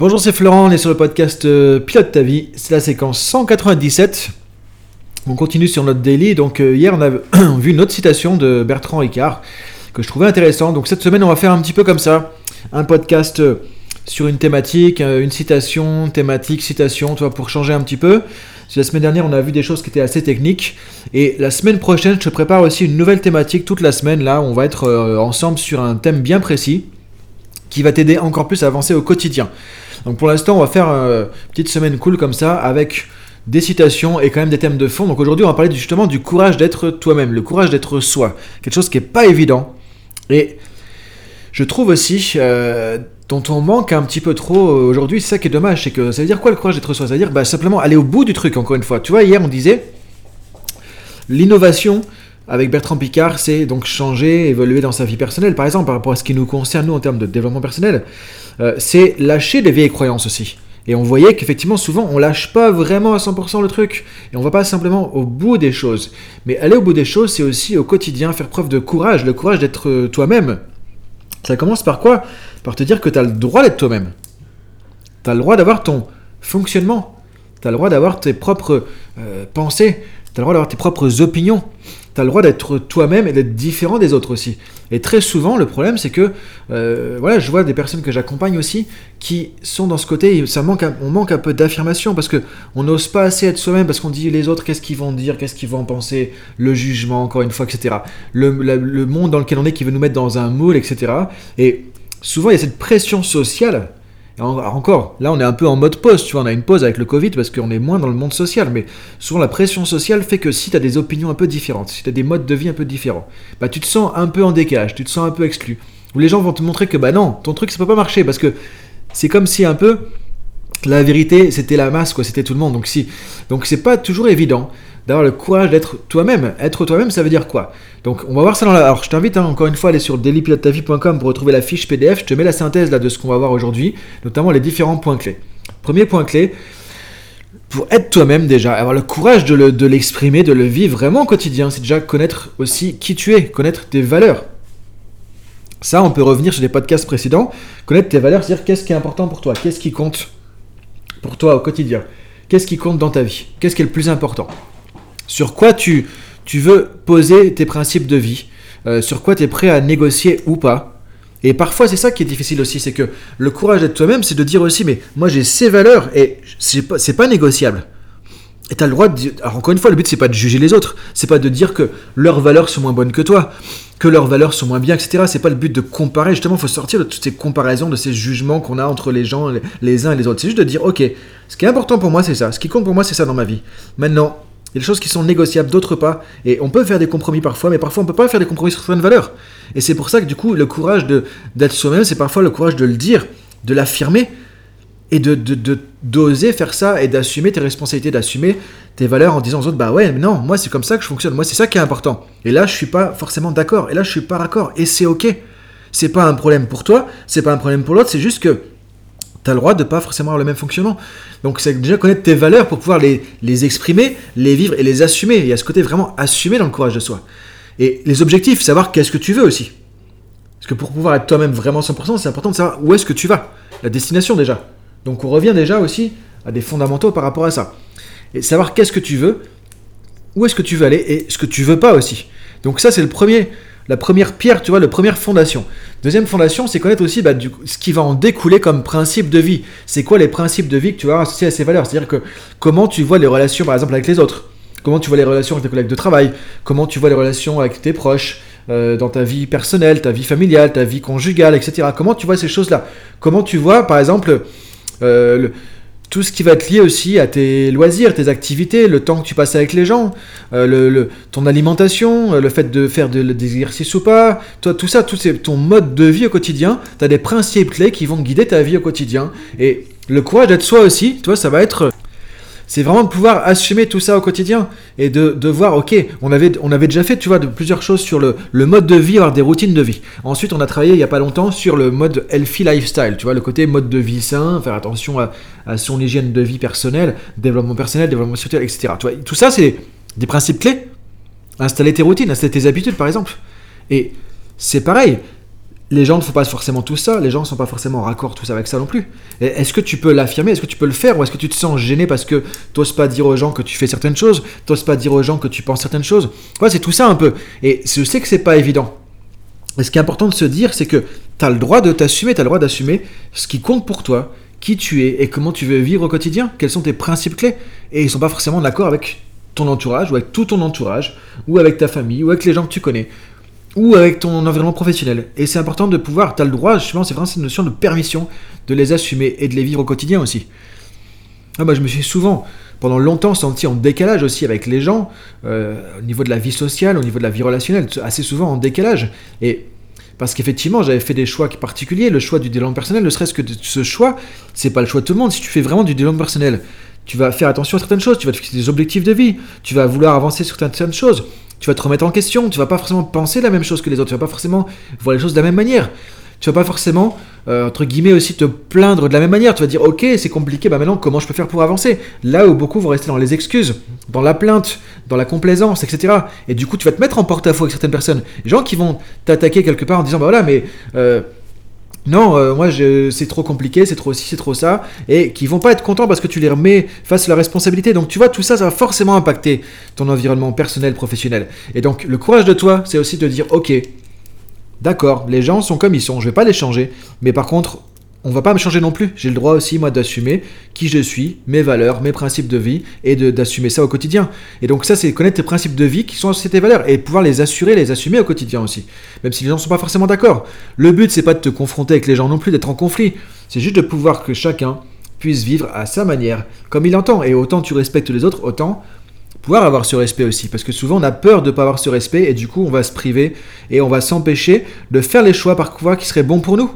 Bonjour, c'est Florent, on est sur le podcast euh, Pilote ta vie, c'est la séquence 197. On continue sur notre daily, donc euh, hier on a vu une autre citation de Bertrand Ricard que je trouvais intéressante. Donc cette semaine on va faire un petit peu comme ça, un podcast euh, sur une thématique, une citation, thématique, citation, tu vois, pour changer un petit peu. La semaine dernière, on a vu des choses qui étaient assez techniques. Et la semaine prochaine, je te prépare aussi une nouvelle thématique toute la semaine. Là, on va être ensemble sur un thème bien précis qui va t'aider encore plus à avancer au quotidien. Donc pour l'instant, on va faire une petite semaine cool comme ça avec des citations et quand même des thèmes de fond. Donc aujourd'hui, on va parler justement du courage d'être toi-même, le courage d'être soi. Quelque chose qui n'est pas évident. Et je trouve aussi euh, dont on manque un petit peu trop aujourd'hui. C'est ça qui est dommage. C'est que ça veut dire quoi le courage d'être soi? Ça veut dire bah, simplement aller au bout du truc, encore une fois. Tu vois, hier, on disait l'innovation avec Bertrand Picard, c'est donc changer, évoluer dans sa vie personnelle, par exemple, par rapport à ce qui nous concerne, nous, en termes de développement personnel. Euh, c'est lâcher des vieilles croyances aussi. Et on voyait qu'effectivement, souvent, on lâche pas vraiment à 100% le truc. Et on va pas simplement au bout des choses. Mais aller au bout des choses, c'est aussi au quotidien faire preuve de courage, le courage d'être euh, toi-même. Ça commence par quoi? Par te dire que tu as le droit d'être toi-même. Tu as le droit d'avoir ton fonctionnement. Tu as le droit d'avoir tes propres euh, pensées. Tu as le droit d'avoir tes propres opinions as le droit d'être toi-même et d'être différent des autres aussi. Et très souvent, le problème, c'est que, euh, voilà, je vois des personnes que j'accompagne aussi qui sont dans ce côté, ça manque on manque un peu d'affirmation parce que on n'ose pas assez être soi-même parce qu'on dit les autres, qu'est-ce qu'ils vont dire, qu'est-ce qu'ils vont penser, le jugement, encore une fois, etc. Le, le monde dans lequel on est qui veut nous mettre dans un moule, etc. Et souvent, il y a cette pression sociale encore, là on est un peu en mode pause, tu vois, on a une pause avec le Covid parce qu'on est moins dans le monde social, mais souvent la pression sociale fait que si tu des opinions un peu différentes, si tu des modes de vie un peu différents, bah tu te sens un peu en décalage, tu te sens un peu exclu. Où les gens vont te montrer que bah non, ton truc ça peut pas marcher parce que c'est comme si un peu la vérité c'était la masse quoi, c'était tout le monde. Donc si donc c'est pas toujours évident d'avoir le courage d'être toi-même. Être toi-même, ça veut dire quoi? Donc, on va voir ça dans la. Alors, je t'invite hein, encore une fois à aller sur dailypilotetavie.com pour retrouver la fiche PDF. Je te mets la synthèse là de ce qu'on va voir aujourd'hui, notamment les différents points clés. Premier point clé, pour être toi-même déjà, avoir le courage de l'exprimer, de, le vivre vraiment au quotidien, c'est déjà connaître aussi qui tu es, connaître tes valeurs. Ça, on peut revenir sur les podcasts précédents. Connaître tes valeurs, c'est-à-dire qu'est-ce qui est important pour toi, qu'est-ce qui compte pour toi au quotidien, qu'est-ce qui compte dans ta vie, qu'est-ce qui est le plus important? Sur quoi tu, tu veux poser tes principes de vie, euh, sur quoi tu es prêt à négocier ou pas? Et parfois, c'est ça qui est difficile aussi, c'est que le courage d'être toi-même, c'est de dire aussi, mais moi j'ai ces valeurs et c'est pas, pas négociable. Et tu as le droit de dire. Encore une fois, le but, c'est pas de juger les autres. C'est pas de dire que leurs valeurs sont moins bonnes que toi, que leurs valeurs sont moins bien, etc. C'est pas le but de comparer. Justement, il faut sortir de toutes ces comparaisons, de ces jugements qu'on a entre les gens, les uns et les autres. C'est juste de dire, ok, ce qui est important pour moi, c'est ça. Ce qui compte pour moi, c'est ça dans ma vie. Maintenant, il y a des choses qui sont négociables, d'autres pas. Et on peut faire des compromis parfois, mais parfois on peut pas faire des compromis sur certaines valeurs. Et c'est pour ça que du coup, le courage d'être soi-même, c'est parfois le courage de le dire, de l'affirmer, et de d'oser faire ça et d'assumer tes responsabilités, d'assumer tes valeurs en disant aux autres, bah ouais, mais non, moi c'est comme ça que je fonctionne, moi c'est ça qui est important. Et là, je suis pas forcément d'accord, et là, je suis pas d'accord, et c'est ok. C'est pas un problème pour toi, c'est pas un problème pour l'autre, c'est juste que tu as le droit de pas forcément avoir le même fonctionnement. Donc c'est déjà connaître tes valeurs pour pouvoir les, exprimer, les vivre et les assumer. Il y a ce côté vraiment assumé dans le courage de soi. Et les objectifs, savoir qu'est-ce que tu veux aussi. Parce que pour pouvoir être toi-même vraiment 100%, c'est important de savoir où est-ce que tu vas. La destination déjà. Donc on revient déjà aussi à des fondamentaux par rapport à ça. Et savoir qu'est-ce que tu veux, où est-ce que tu veux aller et ce que tu veux pas aussi. Donc ça c'est le premier, la première pierre, tu vois, la première fondation. Deuxième fondation, c'est connaître aussi bah, ce qui va en découler comme principe de vie. C'est quoi les principes de vie que tu vas associer à ces valeurs? C'est-à-dire que comment tu vois les relations, par exemple, avec les autres? Comment tu vois les relations avec tes collègues de travail? Comment tu vois les relations avec tes proches euh, dans ta vie personnelle, ta vie familiale, ta vie conjugale, etc. Comment tu vois ces choses-là? Comment tu vois, par exemple, euh, tout ce qui va être lié aussi à tes loisirs, tes activités, le temps que tu passes avec les gens, euh, le, ton alimentation, euh, le fait de faire de, des exercices ou pas, toi, tout ça, tout ton mode de vie au quotidien, tu as des principes clés qui vont guider ta vie au quotidien. Et le courage d'être soi aussi, toi, ça va être c'est vraiment de pouvoir assumer tout ça au quotidien et de, de, voir, ok, on avait, on avait déjà fait, tu vois, de plusieurs choses sur le, le, mode de vie, avoir des routines de vie. Ensuite, on a travaillé il n'y a pas longtemps sur le mode healthy lifestyle, tu vois, le côté mode de vie sain, faire attention à, à son hygiène de vie personnelle, développement personnel, développement social, etc. Tu vois, tout ça, c'est des principes clés. Installer tes routines, installer tes habitudes, par exemple. Et c'est pareil, les gens ne font pas forcément tout ça, les gens ne sont pas forcément en raccord tous avec ça non plus. Est-ce que tu peux l'affirmer, est-ce que tu peux le faire, ou est-ce que tu te sens gêné parce que tu n'oses pas dire aux gens que tu fais certaines choses, tu n'oses pas dire aux gens que tu penses certaines choses? C'est tout ça un peu. Et je sais que c'est pas évident. Et ce qui est important de se dire, c'est que tu as le droit de t'assumer, tu as le droit d'assumer ce qui compte pour toi, qui tu es et comment tu veux vivre au quotidien, quels sont tes principes clés. Et ils ne sont pas forcément d'accord avec ton entourage, ou avec tout ton entourage, ou avec ta famille, ou avec les gens que tu connais ou avec ton environnement professionnel. Et c'est important de pouvoir, tu as le droit, justement, c'est vraiment cette notion de permission de les assumer et de les vivre au quotidien aussi. Ah bah, je me suis souvent, pendant longtemps, senti en décalage aussi avec les gens, euh, au niveau de la vie sociale, au niveau de la vie relationnelle, assez souvent en décalage. Et parce qu'effectivement, j'avais fait des choix particuliers, le choix du développement personnel, ne serait-ce que ce choix, c'est pas le choix de tout le monde. Si tu fais vraiment du développement personnel, tu vas faire attention à certaines choses, tu vas te fixer des objectifs de vie, tu vas vouloir avancer sur certaines choses tu vas te remettre en question, tu vas pas forcément penser la même chose que les autres, tu vas pas forcément voir les choses de la même manière. Tu vas pas forcément, euh, entre guillemets, aussi te plaindre de la même manière. Tu vas dire, ok, c'est compliqué, bah maintenant, comment je peux faire pour avancer? Là où beaucoup vont rester dans les excuses, dans la plainte, dans la complaisance, etc. Et du coup, tu vas te mettre en porte-à-faux avec certaines personnes. Les gens qui vont t'attaquer quelque part en disant, bah voilà, mais euh, non, euh, moi c'est trop compliqué, c'est trop ci, c'est trop ça, et qui vont pas être contents parce que tu les remets face à la responsabilité. Donc tu vois, tout ça, ça va forcément impacter ton environnement personnel, professionnel. Et donc le courage de toi, c'est aussi de dire, ok, d'accord, les gens sont comme ils sont, je vais pas les changer, mais par contre, on va pas me changer non plus. J'ai le droit aussi, moi, d'assumer qui je suis, mes valeurs, mes principes de vie, et d'assumer ça au quotidien. Et donc ça, c'est connaître tes principes de vie qui sont tes valeurs, et pouvoir les assurer, les assumer au quotidien aussi. Même si les gens ne sont pas forcément d'accord. Le but, c'est pas de te confronter avec les gens non plus, d'être en conflit. C'est juste de pouvoir que chacun puisse vivre à sa manière, comme il entend. Et autant tu respectes les autres, autant pouvoir avoir ce respect aussi. Parce que souvent, on a peur de ne pas avoir ce respect, et du coup, on va se priver, et on va s'empêcher de faire les choix parfois qui seraient bons pour nous.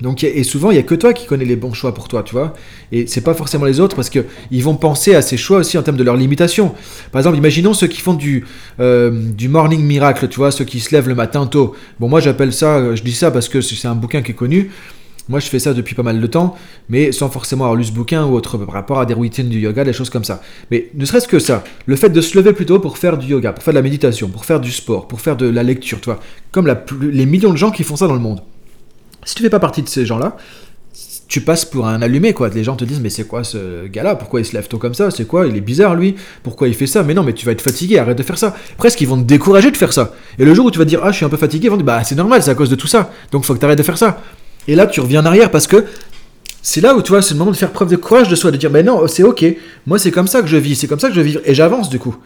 Donc, et souvent, il n'y a que toi qui connais les bons choix pour toi, tu vois. Et c'est pas forcément les autres parce qu'ils vont penser à ces choix aussi en termes de leurs limitations. Par exemple, imaginons ceux qui font du, euh, du morning miracle, tu vois, ceux qui se lèvent le matin tôt. Bon, moi j'appelle ça, je dis ça parce que c'est un bouquin qui est connu. Moi, je fais ça depuis pas mal de temps, mais sans forcément avoir lu ce bouquin ou autre par rapport à des routines du yoga, des choses comme ça. Mais ne serait-ce que ça, le fait de se lever plus tôt pour faire du yoga, pour faire de la méditation, pour faire du sport, pour faire de la lecture, tu vois, comme les millions de gens qui font ça dans le monde. Si tu fais pas partie de ces gens-là, tu passes pour un allumé, quoi. Les gens te disent, mais c'est quoi ce gars-là? Pourquoi il se lève tôt comme ça? C'est quoi? Il est bizarre, lui Pourquoi il fait ça? Mais non, mais tu vas être fatigué, arrête de faire ça. Presque, ils vont te décourager de faire ça. Et le jour où tu vas dire, ah, je suis un peu fatigué, ils vont dire, bah, c'est normal, c'est à cause de tout ça. Donc, faut que tu arrêtes de faire ça. Et là, tu reviens en arrière parce que c'est là où, tu vois, c'est le moment de faire preuve de courage de soi, de dire, mais non, c'est ok. Moi, c'est comme ça que je vis, c'est comme ça que je vis. Et j'avance, du coup.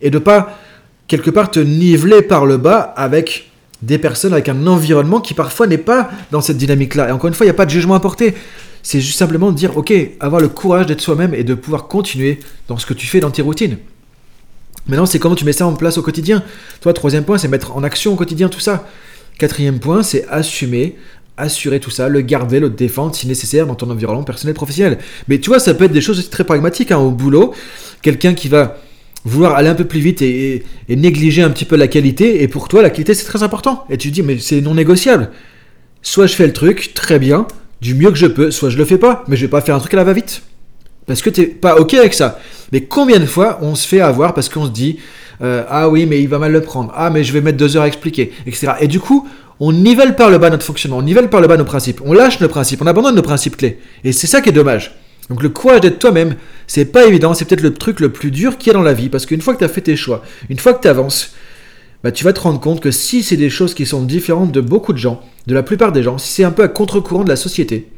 Et de pas, quelque part, te niveler par le bas avec des personnes avec un environnement qui parfois n'est pas dans cette dynamique-là. Et encore une fois, il n'y a pas de jugement à porter. C'est juste simplement dire, ok, avoir le courage d'être soi-même et de pouvoir continuer dans ce que tu fais dans tes routines. Maintenant, c'est comment tu mets ça en place au quotidien. Toi, troisième point, c'est mettre en action au quotidien tout ça. Quatrième point, c'est assumer, assurer tout ça, le garder, le défendre si nécessaire dans ton environnement personnel professionnel. Mais tu vois, ça peut être des choses très pragmatiques hein, au boulot. Quelqu'un qui va vouloir aller un peu plus vite et, négliger un petit peu la qualité. Et pour toi, la qualité, c'est très important. Et tu dis, mais c'est non négociable. Soit je fais le truc, très bien, du mieux que je peux, soit je le fais pas, mais je vais pas faire un truc à la va-vite. Parce que tu n'es pas OK avec ça. Mais combien de fois on se fait avoir parce qu'on se dit, euh, ah oui, mais il va mal le prendre. Ah, mais je vais mettre deux heures à expliquer, etc. Et du coup, on nivelle par le bas notre fonctionnement, on nivelle par le bas nos principes, on lâche nos principes, on abandonne nos principes clés. Et c'est ça qui est dommage. Donc le courage d'être toi-même, c'est pas évident, c'est peut-être le truc le plus dur qu'il y a dans la vie, parce qu'une fois que tu as fait tes choix, une fois que tu avances, bah, tu vas te rendre compte que si c'est des choses qui sont différentes de beaucoup de gens, de la plupart des gens, si c'est un peu à contre-courant de la société,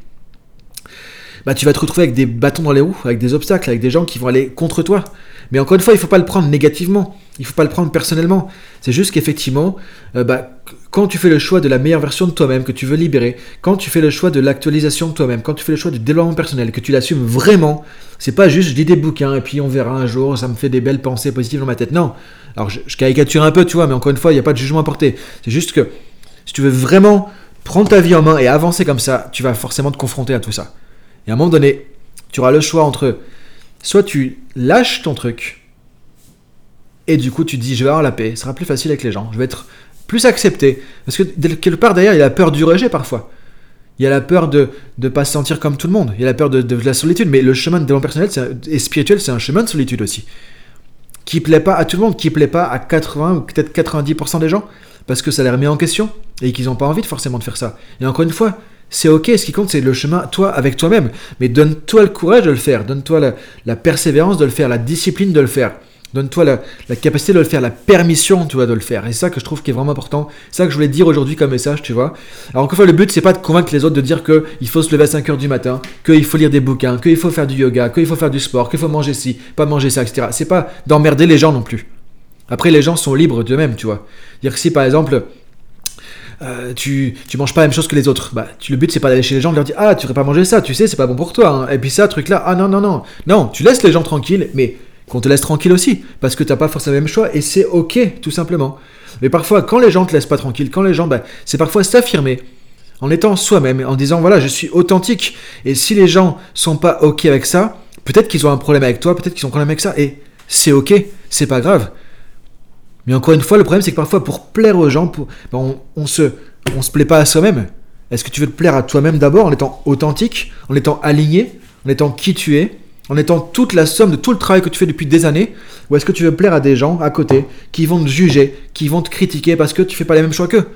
bah, tu vas te retrouver avec des bâtons dans les roues, avec des obstacles, avec des gens qui vont aller contre toi. Mais encore une fois, il ne faut pas le prendre négativement, il ne faut pas le prendre personnellement. C'est juste qu'effectivement, euh, bah, quand tu fais le choix de la meilleure version de toi-même que tu veux libérer, quand tu fais le choix de l'actualisation de toi-même, quand tu fais le choix du développement personnel, que tu l'assumes vraiment, c'est pas juste je lis des bouquins et puis on verra un jour, ça me fait des belles pensées positives dans ma tête. Non. Alors je, caricature un peu, tu vois, mais encore une fois, il n'y a pas de jugement à porter. C'est juste que si tu veux vraiment prendre ta vie en main et avancer comme ça, tu vas forcément te confronter à tout ça. Et à un moment donné, tu auras le choix entre soit tu lâches ton truc et du coup tu dis je vais avoir la paix, ce sera plus facile avec les gens, je vais être plus accepté. Parce que quelque part derrière, il y a la peur du rejet parfois. Il y a la peur de ne pas se sentir comme tout le monde. Il y a la peur de, la solitude. Mais le chemin de développement personnel et spirituel, c'est un chemin de solitude aussi. Qui plaît pas à tout le monde, qui plaît pas à 80 ou peut-être 90% des gens. Parce que ça les remet en question. et qu'ils n'ont pas envie de forcément de faire ça. Et encore une fois, c'est ok, ce qui compte c'est le chemin, toi, avec toi-même. Mais donne-toi le courage de le faire, donne-toi la, persévérance de le faire, la discipline de le faire. Donne-toi la, capacité de le faire, la permission, tu vois, de le faire. Et ça que je trouve qui est vraiment important. C'est ça que je voulais dire aujourd'hui comme message, tu vois. Alors encore une fois, le but, c'est pas de convaincre les autres de dire qu'il faut se lever à 5h du matin, qu'il faut lire des bouquins, qu'il faut faire du yoga, qu'il faut faire du sport, qu'il faut manger ci, pas manger ça, etc. C'est pas d'emmerder les gens non plus. Après, les gens sont libres d'eux-mêmes, tu vois. Dire que si par exemple, euh, tu, tu manges pas la même chose que les autres. Bah, tu, le but, c'est pas d'aller chez les gens de leur dire Ah, tu devrais pas manger ça, tu sais, c'est pas bon pour toi. Hein. Et puis ça, truc là, ah non, non, non. Non, tu laisses les gens tranquilles, mais qu'on te laisse tranquille aussi. Parce que t'as pas forcément le même choix et c'est ok, tout simplement. Mais parfois, quand les gens te laissent pas tranquille, quand les gens, bah, c'est parfois s'affirmer en étant soi-même, en disant Voilà, je suis authentique. Et si les gens sont pas ok avec ça, peut-être qu'ils ont un problème avec toi, peut-être qu'ils ont un problème avec ça. Et c'est ok, c'est pas grave. Mais encore une fois, le problème, c'est que parfois, pour plaire aux gens, ben, on, on, se, on se plaît pas à soi-même. Est-ce que tu veux te plaire à toi-même d'abord en étant authentique, en étant aligné, en étant qui tu es, en étant toute la somme de tout le travail que tu fais depuis des années? Ou est-ce que tu veux plaire à des gens à côté qui vont te juger, qui vont te critiquer parce que tu fais pas les mêmes choix qu'eux?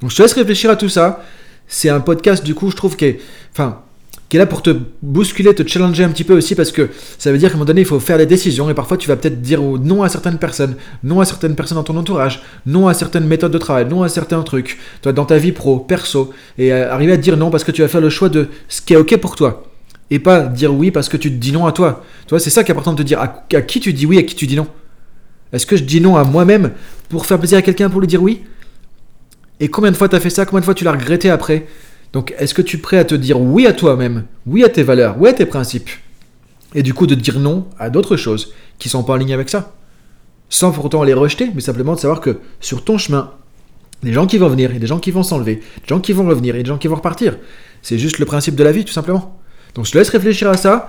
Donc je te laisse réfléchir à tout ça. C'est un podcast, du coup, je trouve, que, Enfin, qui est là pour te bousculer, te challenger un petit peu aussi, parce que ça veut dire qu'à un moment donné, il faut faire des décisions, et parfois tu vas peut-être dire non à certaines personnes, non à certaines personnes dans ton entourage, non à certaines méthodes de travail, non à certains trucs, toi, dans ta vie pro, perso, et euh, arriver à dire non parce que tu vas faire le choix de ce qui est ok pour toi, et pas dire oui parce que tu te dis non à toi. Tu c'est ça qui est important de te dire, à, qui tu dis oui, à qui tu dis non. Est-ce que je dis non à moi-même pour faire plaisir à quelqu'un pour lui dire oui? Et combien de fois tu as fait ça? Combien de fois tu l'as regretté après? Donc, est-ce que tu es prêt à te dire oui à toi-même, oui à tes valeurs, oui à tes principes Et du coup, de dire non à d'autres choses qui sont pas en ligne avec ça? Sans pourtant les rejeter, mais simplement de savoir que sur ton chemin, des gens qui vont venir, et des gens qui vont s'enlever, des gens qui vont revenir, et des gens qui vont repartir. C'est juste le principe de la vie, tout simplement. Donc, je te laisse réfléchir à ça.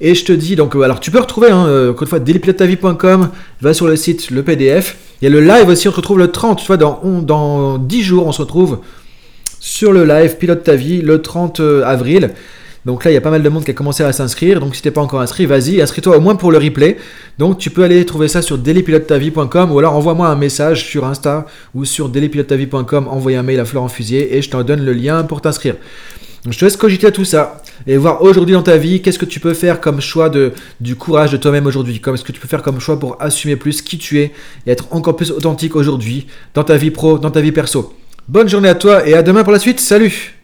Et je te dis, donc, euh, alors tu peux retrouver, hein, euh, encore une fois, dailypilotetavie.com, va sur le site, le PDF. Il y a le live aussi, on se retrouve le 30, tu vois, dans, dans 10 jours, on se retrouve sur le live Pilote ta vie le 30 euh, avril. Donc là, il y a pas mal de monde qui a commencé à s'inscrire. Donc si t'es pas encore inscrit, vas-y, inscris-toi au moins pour le replay. Donc tu peux aller trouver ça sur dailypilotetavie.com ou alors envoie-moi un message sur Insta ou sur dailypilotetavie.com, envoie un mail à Florent Fusier et je t'en donne le lien pour t'inscrire. Donc je te laisse cogiter à tout ça et voir aujourd'hui dans ta vie qu'est-ce que tu peux faire comme choix de, du courage de toi-même aujourd'hui? Comme ce que tu peux faire comme choix pour assumer plus qui tu es et être encore plus authentique aujourd'hui dans ta vie pro, dans ta vie perso? Bonne journée à toi et à demain pour la suite. Salut